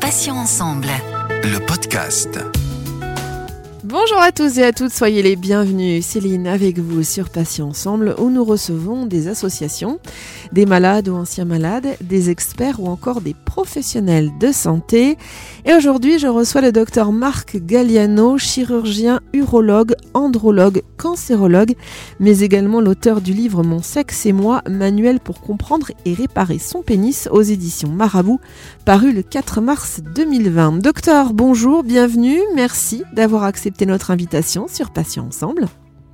Patients ensemble. Le podcast. Bonjour à tous et à toutes, soyez les bienvenus. Céline avec vous sur Patients Ensemble où nous recevons des associations, des malades ou anciens malades, des experts ou encore des professionnels de santé. Et aujourd'hui, je reçois le docteur Marc Galliano, chirurgien, urologue, andrologue, cancérologue, mais également l'auteur du livre Mon sexe et moi, manuel pour comprendre et réparer son pénis aux éditions Marabout, paru le 4 mars 2020. Docteur, bonjour, bienvenue, merci d'avoir accepté notre invitation sur Patients Ensemble.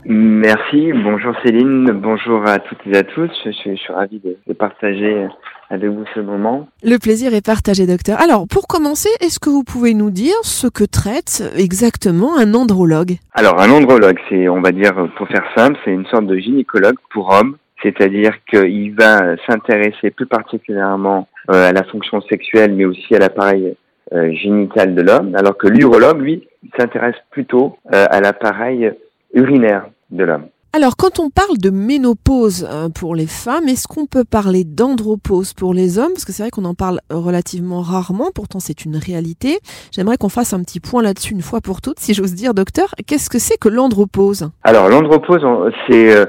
Merci, bonjour Céline, bonjour à toutes et à tous. Je, je, je suis ravi de, de, partager avec vous ce moment. Le plaisir est partagé, docteur. Alors, pour commencer, est-ce que vous pouvez nous dire ce que traite exactement un andrologue? Alors, un andrologue, c'est, on va dire, pour faire simple, c'est une sorte de gynécologue pour hommes, c'est-à-dire qu'il va s'intéresser plus particulièrement euh, à la fonction sexuelle, mais aussi à l'appareil euh, génital de l'homme, alors que l'urologue, lui, s'intéresse plutôt euh, à l'appareil urinaire de l'homme. Alors, quand on parle de ménopause euh, pour les femmes, est-ce qu'on peut parler d'andropause pour les hommes? Parce que c'est vrai qu'on en parle relativement rarement, pourtant c'est une réalité. J'aimerais qu'on fasse un petit point là-dessus une fois pour toutes, si j'ose dire, docteur. Qu'est-ce que c'est que l'andropause? Alors, l'andropause, c'est... Euh,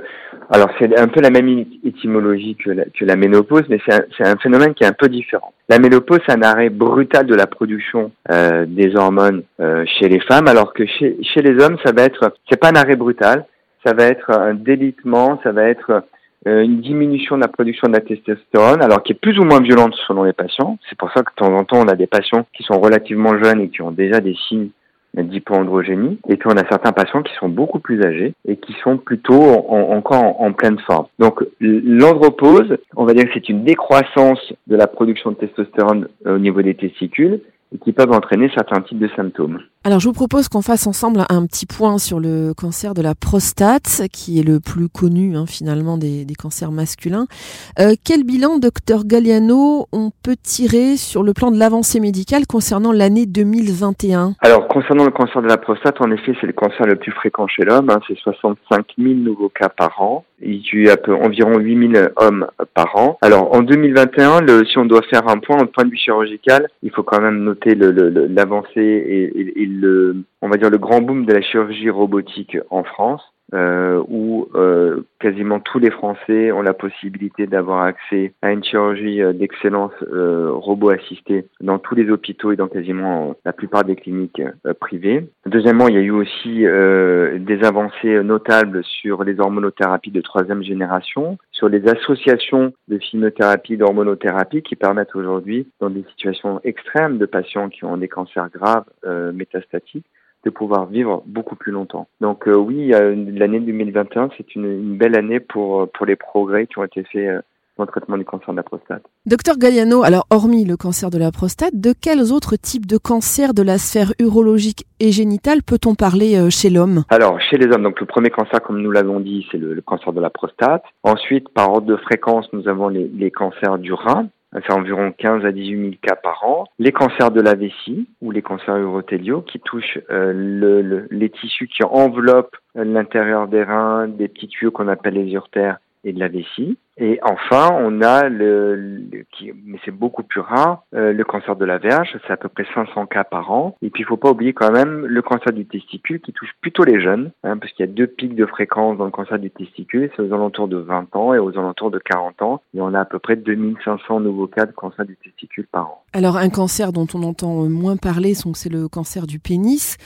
alors c'est un peu la même étymologie que la, que la ménopause, mais c'est un, un, phénomène qui est un peu différent. La ménopause, c'est un arrêt brutal de la production euh, des hormones euh, chez les femmes, alors que chez, chez les hommes, ça va être, c'est pas un arrêt brutal, ça va être un délitement, ça va être euh, une diminution de la production de la testostérone, alors qui est plus ou moins violente selon les patients. C'est pour ça que de temps en temps, on a des patients qui sont relativement jeunes et qui ont déjà des signes d'hypoandrogénie, et puis on a certains patients qui sont beaucoup plus âgés et qui sont plutôt en, encore en, pleine forme. Donc l'andropause, on va dire que c'est une décroissance de la production de testostérone au niveau des testicules, et qui peuvent entraîner certains types de symptômes. Alors je vous propose qu'on fasse ensemble un petit point sur le cancer de la prostate, qui est le plus connu hein, finalement des, cancers masculins. Euh, quel bilan, docteur Galliano, on peut tirer sur le plan de l'avancée médicale concernant l'année 2021 Alors concernant le cancer de la prostate, en effet c'est le cancer le plus fréquent chez l'homme, hein, c'est 65 000 nouveaux cas par an. Il y a peu, environ 8000 hommes par an. Alors en 2021, le, si on doit faire un point au point de vue chirurgical, il faut quand même noter l'avancée et, et, et, le, on va dire le grand boom de la chirurgie robotique en France. Euh, où euh, quasiment tous les Français ont la possibilité d'avoir accès à une chirurgie d'excellence euh, robot assistée dans tous les hôpitaux et dans quasiment la plupart des cliniques euh, privées. Deuxièmement, il y a eu aussi euh, des avancées notables sur les hormonothérapies de troisième génération, sur les associations de chimiothérapie, d'hormonothérapie qui permettent aujourd'hui, dans des situations extrêmes de patients qui ont des cancers graves métastatiques, de pouvoir vivre beaucoup plus longtemps. Donc euh, oui, l'année 2021, c'est une, une, belle année pour, pour les progrès qui ont été faits euh, dans le traitement du cancer de la prostate. Docteur Galliano, alors hormis le cancer de la prostate, de quels autres types de cancers de la sphère urologique et génitale peut-on parler euh, chez l'homme? Alors chez les hommes, donc le premier cancer, comme nous l'avons dit, c'est le, le, cancer de la prostate. Ensuite, par ordre de fréquence, nous avons les, les cancers du rein, c'est environ 15 à 18 000 cas par an. Les cancers de la vessie ou les cancers urothéliaux qui touchent euh, le, le, les tissus qui enveloppent l'intérieur des reins, des petits tuyaux qu'on appelle les urtères et de la vessie. Et enfin, on a le, le qui, mais c'est beaucoup plus rare, euh, le cancer de la verge, c'est à peu près 500 cas par an. Et puis il faut pas oublier quand même le cancer du testicule qui touche plutôt les jeunes, hein, parce qu'il y a deux pics de fréquence dans le cancer du testicule, c'est aux alentours de 20 ans et aux alentours de 40 ans. Et on a à peu près 2500 nouveaux cas de cancer du testicule par an. Alors un cancer dont on entend moins parler, c'est le cancer du pénis.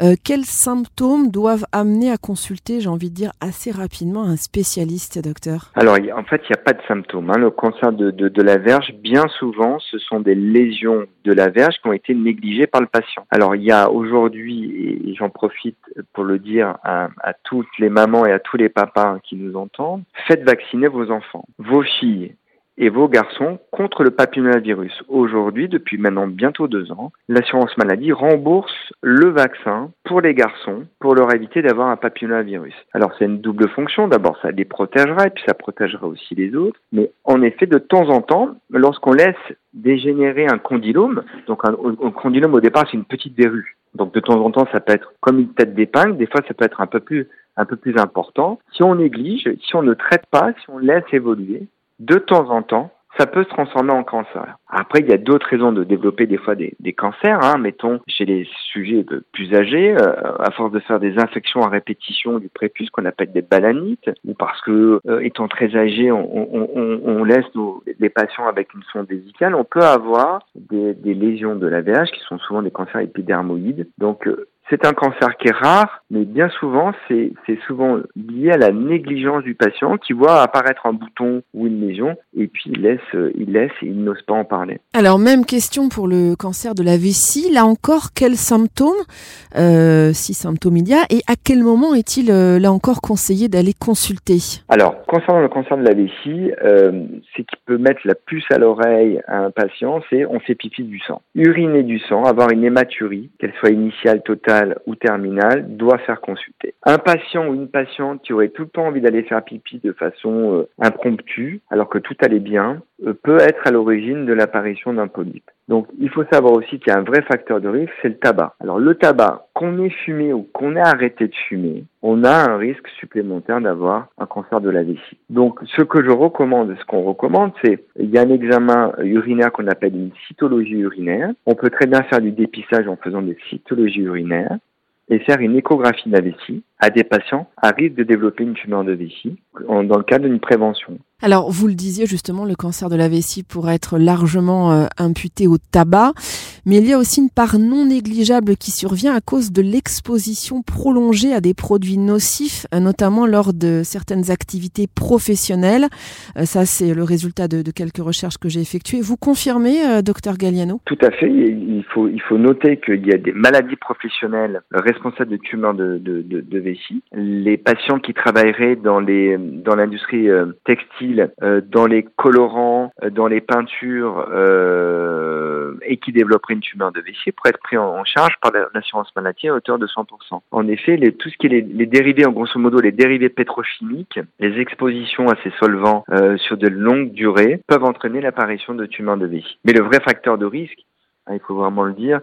Euh, quels symptômes doivent amener à consulter, j'ai envie de dire assez rapidement, un spécialiste, docteur? Alors en fait, il n'y a pas de symptômes. Hein. Le cancer de, de, la verge, bien souvent, ce sont des lésions de la verge qui ont été négligées par le patient. Alors, il y a aujourd'hui, et j'en profite pour le dire à, toutes les mamans et à tous les papas qui nous entendent, faites vacciner vos enfants. Vos filles et vos garçons contre le papillomavirus. Aujourd'hui, depuis maintenant bientôt deux ans, l'assurance maladie rembourse le vaccin pour les garçons pour leur éviter d'avoir un papillomavirus. Alors c'est une double fonction. D'abord, ça les protégera et puis ça protégera aussi les autres. Mais en effet, de temps en temps, lorsqu'on laisse dégénérer un condylome, donc un, un condylome au départ c'est une petite verrue. Donc de temps en temps, ça peut être comme une tête d'épingle. Des fois, ça peut être un peu plus un peu plus important. Si on néglige, si on ne traite pas, si on laisse évoluer, de temps en temps, ça peut se transformer en cancer. Après, il y a d'autres raisons de développer des fois des, des cancers, hein, mettons chez les sujets plus âgés, euh, à force de faire des infections à répétition du prépuce qu'on appelle des balanites, ou parce que euh, étant très âgé, on, on, on laisse nos, les patients avec une sonde vésicale, on peut avoir des, des lésions de l'AVH qui sont souvent des cancers épidermoïdes. Donc euh, c'est un cancer qui est rare, mais bien souvent, c'est souvent lié à la négligence du patient qui voit apparaître un bouton ou une lésion et puis il laisse, il laisse et il n'ose pas en parler. Alors, même question pour le cancer de la vessie. Là encore, quels symptômes, euh, si symptômes il y a, et à quel moment est-il euh, là encore conseillé d'aller consulter? Alors, concernant le cancer de la vessie, euh, ce qui peut mettre la puce à l'oreille à un patient, c'est on fait pipi du sang. Uriner du sang, avoir une hématurie, qu'elle soit initiale, totale, ou terminale doit faire consulter. Un patient ou une patiente qui aurait tout le temps envie d'aller faire pipi de façon euh, impromptue, alors que tout allait bien, euh, peut être à l'origine de l'apparition d'un polype. Donc il faut savoir aussi qu'il y a un vrai facteur de risque, c'est le tabac. Alors le tabac, qu'on ait fumé ou qu'on ait arrêté de fumer, on a un risque supplémentaire d'avoir un cancer de la vessie. Donc ce que je recommande, ce qu'on recommande, c'est il y a un examen urinaire qu'on appelle une cytologie urinaire. On peut très bien faire du dépistage en faisant des cytologies urinaires et faire une échographie de la vessie à des patients à risque de développer une tumeur de vessie dans le cadre d'une prévention. Alors, vous le disiez justement, le cancer de la vessie pourrait être largement euh, imputé au tabac, mais il y a aussi une part non négligeable qui survient à cause de l'exposition prolongée à des produits nocifs, euh, notamment lors de certaines activités professionnelles. Euh, ça, c'est le résultat de, quelques recherches que j'ai effectuées. Vous confirmez, docteur Galliano? Tout à fait. Il faut, noter qu'il y a des maladies professionnelles responsables de tumeurs de, vessie. Les patients qui travailleraient dans l'industrie textile euh, dans les colorants, euh, dans les peintures euh, et qui développeraient une tumeur de vessie pourraient être pris en, charge par l'assurance maladie à hauteur de 100%. En effet, les, tout ce qui est les, les, dérivés, en grosso modo, les dérivés pétrochimiques, les expositions à ces solvants sur de longues durées peuvent entraîner l'apparition de tumeurs de vessie. Mais le vrai facteur de risque, hein, il faut vraiment le dire,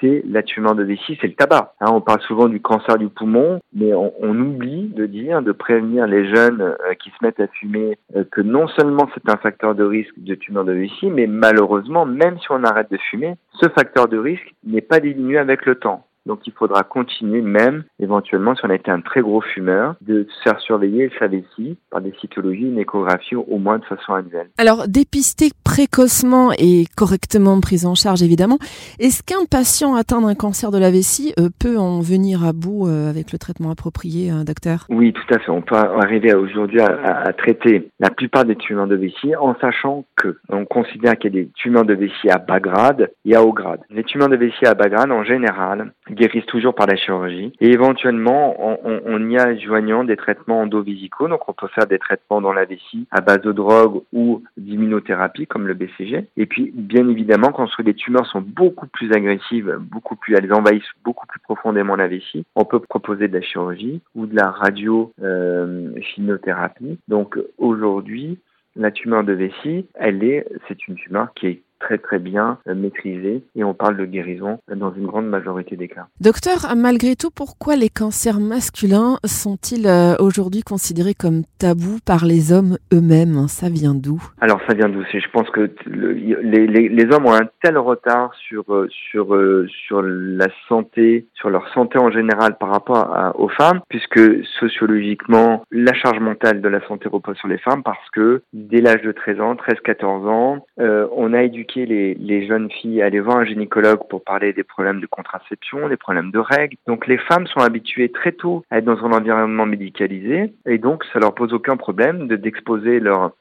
c'est la tumeur de vessie, c'est le tabac. Hein, on parle souvent du cancer du poumon, mais on, oublie de dire, de prévenir les jeunes euh, qui se mettent à fumer euh, que non seulement c'est un facteur de risque de tumeur de vessie, mais malheureusement, même si on arrête de fumer, ce facteur de risque n'est pas diminué avec le temps. Donc il faudra continuer même, éventuellement, si on a été un très gros fumeur, de se faire surveiller sa vessie par des cytologies, une échographie au moins de façon annuelle. Alors dépister précocement et correctement prise en charge évidemment, est-ce qu'un patient atteint d'un cancer de la vessie euh, peut en venir à bout euh, avec le traitement approprié, euh, docteur? Oui, tout à fait. On peut arriver aujourd'hui à, à, traiter la plupart des tumeurs de vessie en sachant que on considère qu'il y a des tumeurs de vessie à bas grade et à haut grade. Les tumeurs de vessie à bas grade, en général, guérissent toujours par la chirurgie. Et éventuellement, on, y a joignant des traitements endovisicaux. Donc, on peut faire des traitements dans la vessie à base de drogue ou d'immunothérapie, comme le BCG. Et puis, bien évidemment, quand les tumeurs sont beaucoup plus agressives, beaucoup plus, elles envahissent beaucoup plus profondément la vessie, on peut proposer de la chirurgie ou de la radio euh, chimiothérapie. Donc, aujourd'hui, la tumeur de vessie, elle est, c'est une tumeur qui est très très bien euh, maîtrisé et on parle de guérison dans une grande majorité des cas. Docteur, malgré tout, pourquoi les cancers masculins sont-ils euh, aujourd'hui considérés comme tabous par les hommes eux-mêmes? Ça vient d'où? Alors ça vient d'où? Je pense que le, les, les, les, hommes ont un tel retard sur euh, sur sur la santé, sur leur santé en général par rapport à, aux femmes, puisque sociologiquement la charge mentale de la santé repose sur les femmes parce que dès l'âge de 13 ans, 13-14 ans, euh, on a éduqué les, les, jeunes filles à aller voir un gynécologue pour parler des problèmes de contraception, des problèmes de règles. Donc les femmes sont habituées très tôt à être dans un environnement médicalisé et donc ça leur pose aucun problème de d'exposer leurs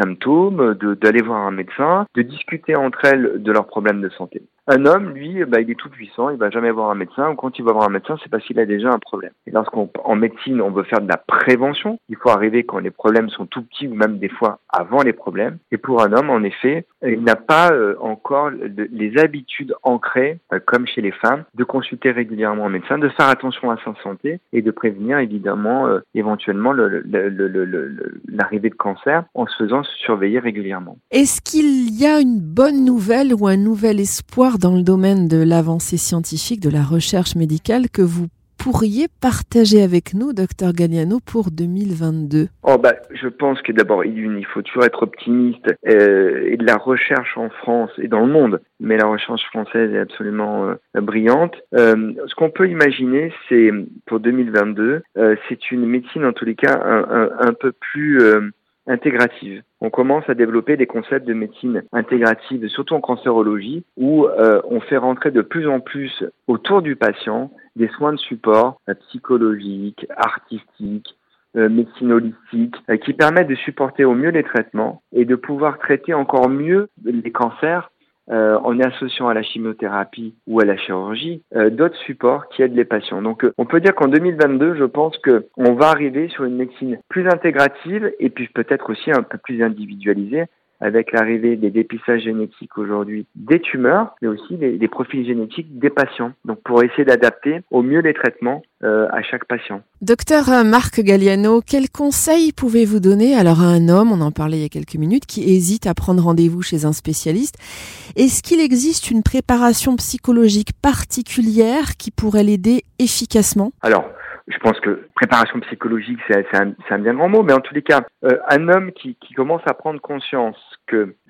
symptômes, d'aller voir un médecin, de discuter entre elles de leurs problèmes de santé. Un homme, lui, bah, il est tout puissant, il va jamais voir un médecin, ou quand il va voir un médecin, c'est parce qu'il a déjà un problème. Et lorsqu'en médecine, on veut faire de la prévention, il faut arriver quand les problèmes sont tout petits, ou même des fois avant les problèmes. Et pour un homme, en effet, il n'a pas euh, encore les habitudes ancrées, euh, comme chez les femmes, de consulter régulièrement un médecin, de faire attention à sa santé, et de prévenir évidemment euh, éventuellement l'arrivée de cancer en se faisant surveiller régulièrement. Est-ce qu'il y a une bonne nouvelle ou un nouvel espoir dans le domaine de l'avancée scientifique, de la recherche médicale que vous pourriez partager avec nous, docteur Galliano, pour 2022 Oh bah, je pense que d'abord, il faut toujours être optimiste euh, et de la recherche en France et dans le monde, mais la recherche française est absolument euh, brillante. Euh, ce qu'on peut imaginer, c'est pour 2022, euh, c'est une médecine en tous les cas un, peu plus intégrative. On commence à développer des concepts de médecine intégrative, surtout en cancérologie, où euh, on fait rentrer de plus en plus autour du patient des soins de support euh, psychologiques, artistiques, euh, médecine holistique, euh, qui permettent de supporter au mieux les traitements et de pouvoir traiter encore mieux les cancers euh, en associant à la chimiothérapie ou à la chirurgie euh, d'autres supports qui aident les patients. Donc euh, on peut dire qu'en 2022, je pense que on va arriver sur une médecine plus intégrative et puis peut-être aussi un peu plus individualisée avec l'arrivée des dépistages génétiques aujourd'hui des tumeurs, mais aussi des, des, profils génétiques des patients. Donc pour essayer d'adapter au mieux les traitements euh, à chaque patient. Docteur Marc Galliano, quels conseils pouvez-vous donner alors à un homme, on en parlait il y a quelques minutes, qui hésite à prendre rendez-vous chez un spécialiste? Est-ce qu'il existe une préparation psychologique particulière qui pourrait l'aider efficacement? Alors, je pense que préparation psychologique, c'est un, un, bien grand mot, mais en tous les cas, euh, un homme qui, qui, commence à prendre conscience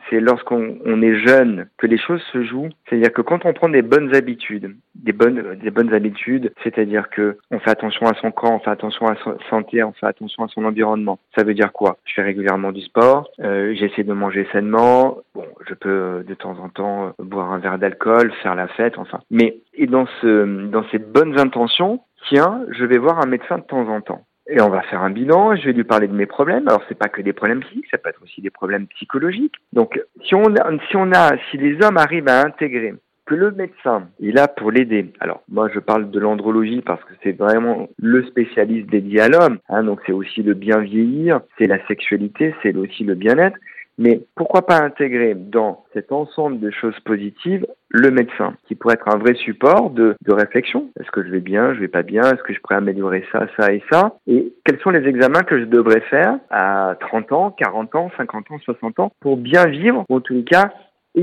c'est lorsqu'on on est jeune que les choses se jouent, c'est-à-dire que quand on prend des bonnes habitudes, des bonnes, des bonnes habitudes, c'est-à-dire que on fait attention à son corps, on fait attention à sa santé, on fait attention à son environnement. Ça veut dire quoi? Je fais régulièrement du sport, euh, j'essaie de manger sainement, bon, je peux de temps en temps boire un verre d'alcool, faire la fête, enfin. Mais et dans ces bonnes intentions, tiens, je vais voir un médecin de temps en temps. Et on va faire un bilan, je vais lui parler de mes problèmes. Alors c'est pas que des problèmes physiques, ça peut être aussi des problèmes psychologiques. Donc si on a, si on a, si les hommes arrivent à intégrer que le médecin est là pour l'aider. Alors moi je parle de l'andrologie parce que c'est vraiment le spécialiste dédié à l'homme. Hein, donc c'est aussi le bien vieillir, c'est la sexualité, c'est aussi le bien-être. Mais pourquoi pas intégrer dans cet ensemble de choses positives le médecin, qui pourrait être un vrai support de, réflexion. Est-ce que je vais bien, je vais pas bien, est-ce que je pourrais améliorer ça, ça et ça? Et quels sont les examens que je devrais faire à 30 ans, 40 ans, 50 ans, 60 ans pour bien vivre, en tous cas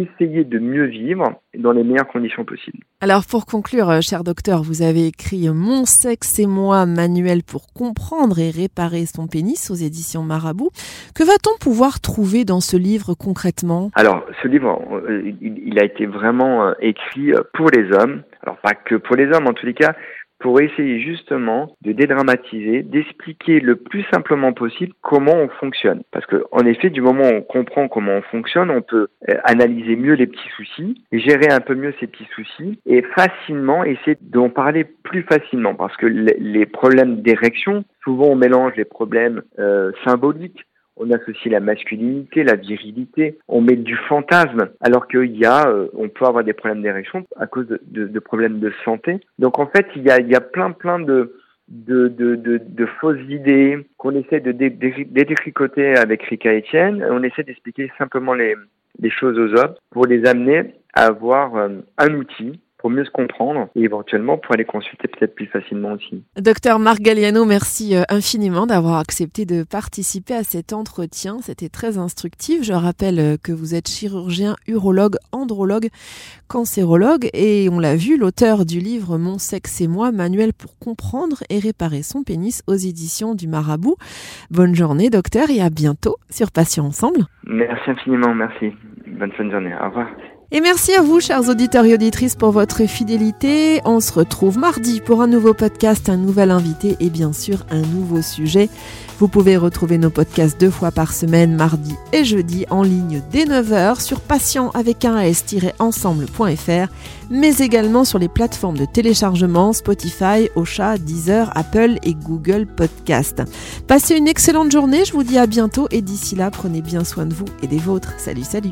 essayer de mieux vivre dans les meilleures conditions possibles. Alors pour conclure, euh, cher docteur, vous avez écrit Mon sexe et moi, manuel pour comprendre et réparer son pénis aux éditions Marabout. Que va-t-on pouvoir trouver dans ce livre concrètement? Alors ce livre, euh, il a été vraiment euh, écrit pour les hommes. Alors pas que pour les hommes en tous les cas, pour essayer justement de dédramatiser, d'expliquer le plus simplement possible comment on fonctionne. Parce que, en effet, du moment où on comprend comment on fonctionne, on peut euh, analyser mieux les petits soucis, gérer un peu mieux ces petits soucis et facilement essayer d'en parler plus facilement. Parce que les problèmes d'érection, souvent on mélange les problèmes euh, symboliques on associe la masculinité, la virilité, on met du fantasme, alors qu'il y a, euh, on peut avoir des problèmes d'érection à cause de, de, de, problèmes de santé. Donc en fait, il y a, il y a plein plein de de, de, de, fausses idées qu'on essaie de détricoter avec Rika Etienne. On essaie d'expliquer simplement les, les choses aux hommes pour les amener à avoir euh, un outil pour mieux se comprendre et éventuellement pour aller consulter peut-être plus facilement aussi. Docteur Marc Galliano, merci euh, infiniment d'avoir accepté de participer à cet entretien. C'était très instructif. Je rappelle euh, que vous êtes chirurgien, urologue, andrologue, cancérologue et on l'a vu, l'auteur du livre Mon sexe et moi, manuel pour comprendre et réparer son pénis aux éditions du Marabout. Bonne journée docteur et à bientôt sur Patients Ensemble. Merci infiniment, merci. Bonne fin de journée. Au revoir. Et merci à vous, chers auditeurs et auditrices, pour votre fidélité. On se retrouve mardi pour un nouveau podcast, un nouvel invité et bien sûr un nouveau sujet. Vous pouvez retrouver nos podcasts deux fois par semaine, mardi et jeudi, en ligne dès 9h sur patient avec un s-ensemble.fr, mais également sur les plateformes de téléchargement Spotify, Ocha, Deezer, Apple et Google Podcast. Passez une excellente journée, je vous dis à bientôt et d'ici là, prenez bien soin de vous et des vôtres. Salut, salut.